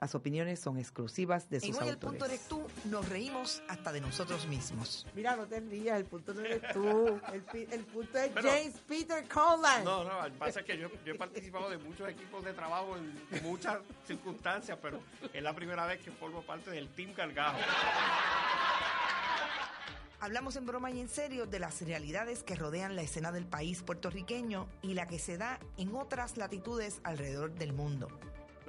Las opiniones son exclusivas de sus En hoy el autores. punto eres tú, nos reímos hasta de nosotros mismos. Mira, no te rías, el punto no eres tú. El, el punto es Pero- James Peter Conlan. No, no, lo que pasa es que yo, yo he participado de muchos equipos de trabajo en muchas circunstancias, pero es la primera vez que formo parte del Team Gargajo. Hablamos en broma y en serio de las realidades que rodean la escena del país puertorriqueño y la que se da en otras latitudes alrededor del mundo.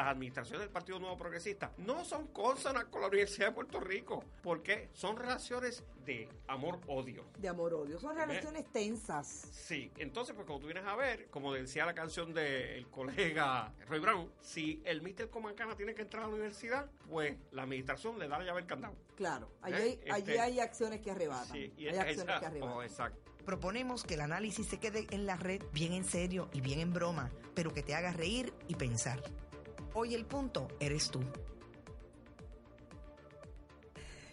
Las administraciones del Partido Nuevo Progresista no son consonas con la Universidad de Puerto Rico, porque son relaciones de amor-odio. De amor-odio. Son relaciones tensas. Sí, entonces, pues como tú vienes a ver, como decía la canción del colega Roy Brown, si el Mr. Comancana tiene que entrar a la universidad, pues la administración le da la llave al candado. Claro, allí, ¿Eh? hay, allí Este- hay acciones que arrebatan. Sí, y hay acciones esa- que arrebatan. oh, exacto. Proponemos que el análisis se quede en la red bien en serio y bien en broma, pero que te haga reír y pensar. Hoy el punto eres tú.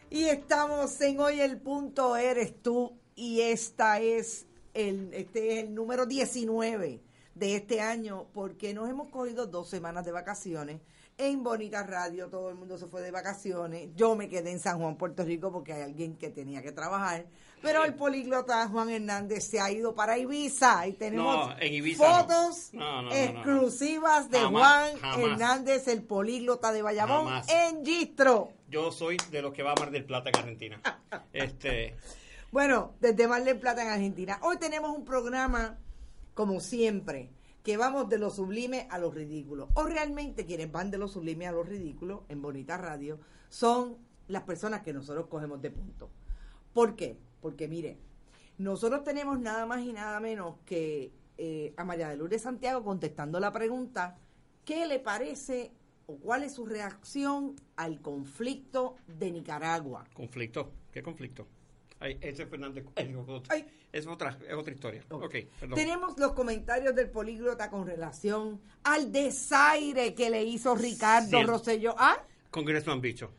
Y estamos en Hoy el Punto Eres Tú y esta es el, este es el número 19 de este año porque nos hemos cogido dos semanas de vacaciones en Bonita Radio, todo el mundo se fue de vacaciones, yo me quedé en San Juan, Puerto Rico porque hay alguien que tenía que trabajar, pero el políglota Juan Hernández se ha ido para Ibiza y tenemos No, en Ibiza no. fotos no, no. exclusivas de Jamás, Juan jamás. Hernández, el políglota de Bayamón Jamás. en Gistro. Yo soy de los que va a Mar del Plata en Argentina. Este, Bueno, desde Mar del Plata en Argentina. Hoy tenemos un programa, como siempre, que vamos de lo sublime a lo ridículo. O realmente quienes van de lo sublime a lo ridículo en Bonita Radio son las personas que nosotros cogemos de punto. ¿Por qué? Porque mire, nosotros tenemos nada más y nada menos que eh, a María de Lourdes Santiago contestando la pregunta, ¿qué le parece o cuál es su reacción al conflicto de Nicaragua? conflicto. ¿Qué conflicto? Ay, ese es Fernández. ay, digo, otro. Es otra, es otra historia. Tenemos los comentarios del políglota con relación al desaire que le hizo Ricardo Rosselló. Ah, Congressman Bicho.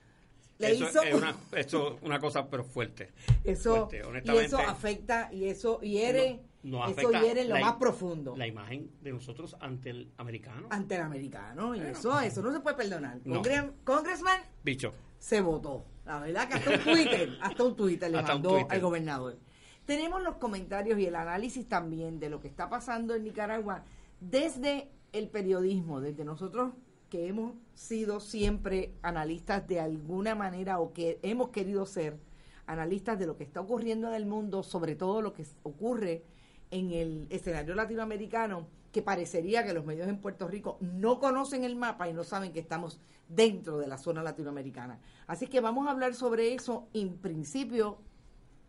Le eso hizo- es una, eso, una cosa, pero fuerte. eso, Fuerte, y honestamente. eso afecta y eso hiere, No- no eso hiere en lo más profundo La imagen de nosotros ante el americano. ante el americano. Y eso, eso no se puede perdonar. No. Congre- Congressman Bicho. se votó. La verdad que hasta un Twitter, hasta un Twitter le Hasta mandó Twitter. al gobernador. Tenemos los comentarios y el análisis también de lo que está pasando en Nicaragua desde el periodismo, desde nosotros que hemos sido siempre analistas de alguna manera o que hemos querido ser analistas de lo que está ocurriendo en el mundo, sobre todo lo que ocurre en el escenario latinoamericano, que parecería que los medios en Puerto Rico no conocen el mapa y no saben que estamos dentro de la zona latinoamericana. Así que vamos a hablar sobre eso. En principio,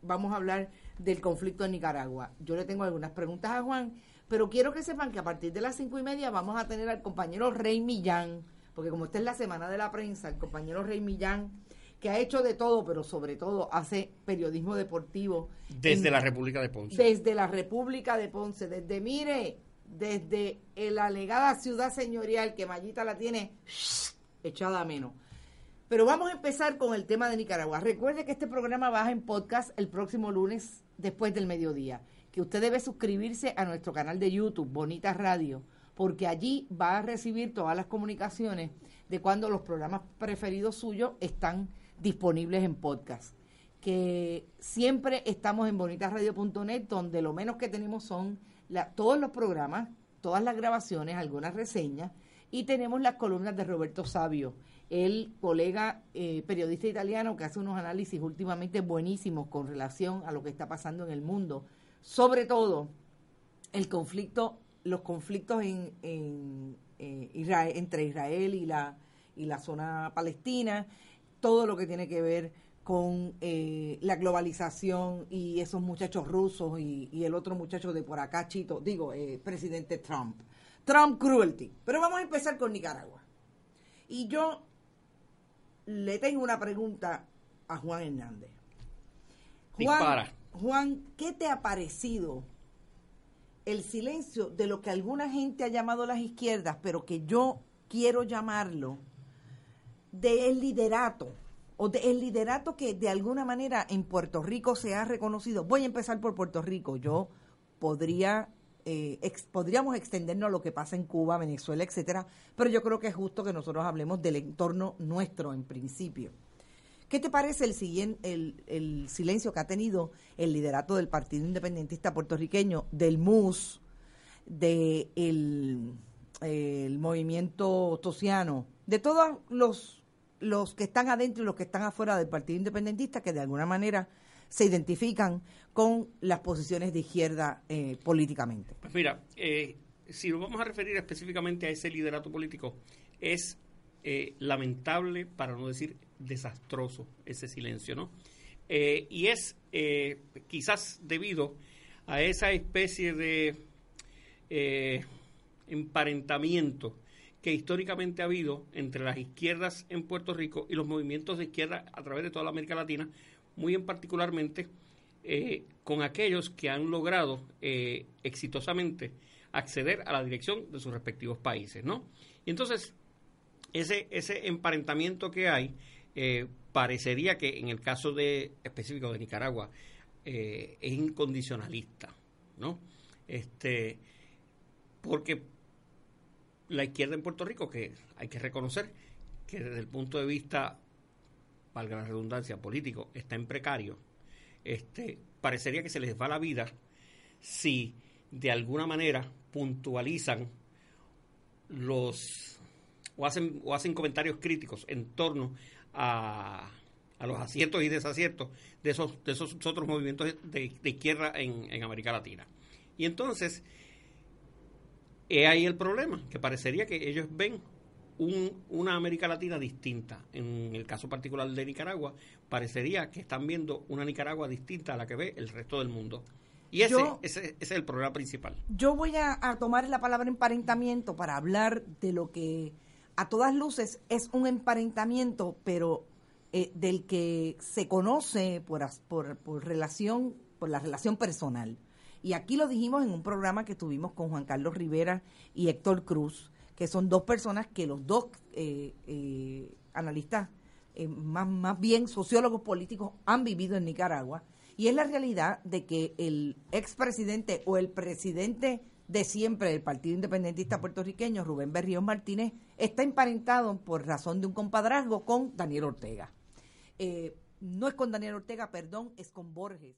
vamos a hablar del conflicto en Nicaragua. Yo le tengo algunas preguntas a Juan, pero quiero que sepan que a partir de las cinco y media vamos a tener al compañero Rey Millán, porque como esta es la semana de la prensa, el compañero Rey Millán, que ha hecho de todo, pero sobre todo hace periodismo deportivo. Desde en- la República de Ponce. desde la República de Ponce, desde, mire, desde la alegada ciudad señorial que Mayita la tiene echada a menos. Pero vamos a empezar con el tema de Nicaragua. Recuerde que este programa baja en podcast el próximo lunes después del mediodía. Que usted debe suscribirse a nuestro canal de YouTube, Bonita Radio, porque allí va a recibir todas las comunicaciones de cuando los programas preferidos suyos están disponibles en podcast. Que siempre estamos en bonitasradio.net, donde lo menos que tenemos son la- todos los programas, todas las grabaciones, algunas reseñas, y tenemos las columnas de Roberto Sabio el colega eh, periodista italiano que hace unos análisis últimamente buenísimos con relación a lo que está pasando en el mundo, sobre todo el conflicto, los conflictos en, en eh, entre Israel y la, y la zona palestina, todo lo que tiene que ver con eh, la globalización y esos muchachos rusos y, y, el otro muchacho de por acá, Chito, digo, presidente Trump. Trump cruelty. Pero vamos a empezar con Nicaragua. Y yo le tengo una pregunta a Juan Hernández. Juan, Juan, ¿qué te ha parecido el silencio de lo que alguna gente ha llamado las izquierdas, pero que yo quiero llamarlo del liderato? o del liderato que de alguna manera en Puerto Rico se ha reconocido. Voy a empezar por Puerto Rico. Yo podría eh, podríamos extendernos a lo que pasa en Cuba, Venezuela, etcétera, pero yo creo que es justo que nosotros hablemos del entorno nuestro en principio. ¿Qué te parece el, siguiente, el, silencio que ha tenido el liderato del Partido Independentista puertorriqueño, del MUS, del de el movimiento tosiano, de todos los, los que están adentro y los que están afuera del Partido Independentista, que de alguna manera se identifican con las posiciones de izquierda eh, políticamente. Pues mira, eh, si nos vamos a referir específicamente a ese liderato político, es eh, lamentable, para no decir desastroso, ese silencio, ¿no? y es quizás debido a esa especie de emparentamiento que históricamente ha habido entre las izquierdas en Puerto Rico y los movimientos de izquierda a través de toda la América Latina, muy en particularmente eh, con aquellos que han logrado eh, exitosamente acceder a la dirección de sus respectivos países, ¿no? Y entonces, ese, ese emparentamiento que hay, eh, parecería que en el caso de específico de Nicaragua, es incondicionalista, ¿no? Este, porque la izquierda en Puerto Rico, que hay que reconocer que desde el punto de vista valga la redundancia, político, está en precario, este, parecería que se les va la vida si de alguna manera puntualizan los o hacen, o hacen comentarios críticos en torno a, a los aciertos y desaciertos de esos, de esos otros movimientos de, izquierda en, en, América Latina. Y entonces, he ahí el problema, que parecería que ellos ven una América Latina distinta. En el caso particular de Nicaragua, parecería que están viendo una Nicaragua distinta a la que ve el resto del mundo. Y ese, ese, es el problema principal. Yo voy a, tomar la palabra emparentamiento para hablar de lo que a todas luces es un emparentamiento, pero eh, del que se conoce por, por, por, relación, por la relación personal. Y aquí lo dijimos en un programa que tuvimos con Juan Carlos Rivera y Héctor Cruz, que son dos personas que los dos eh, eh, analistas, eh, más, más bien sociólogos políticos, han vivido en Nicaragua. Y es la realidad de que el expresidente o el presidente de siempre del Partido Independentista puertorriqueño, Rubén Berrío Martínez, está emparentado por razón de un compadrazgo con Daniel Ortega. no es con Daniel Ortega, perdón, es con Borges.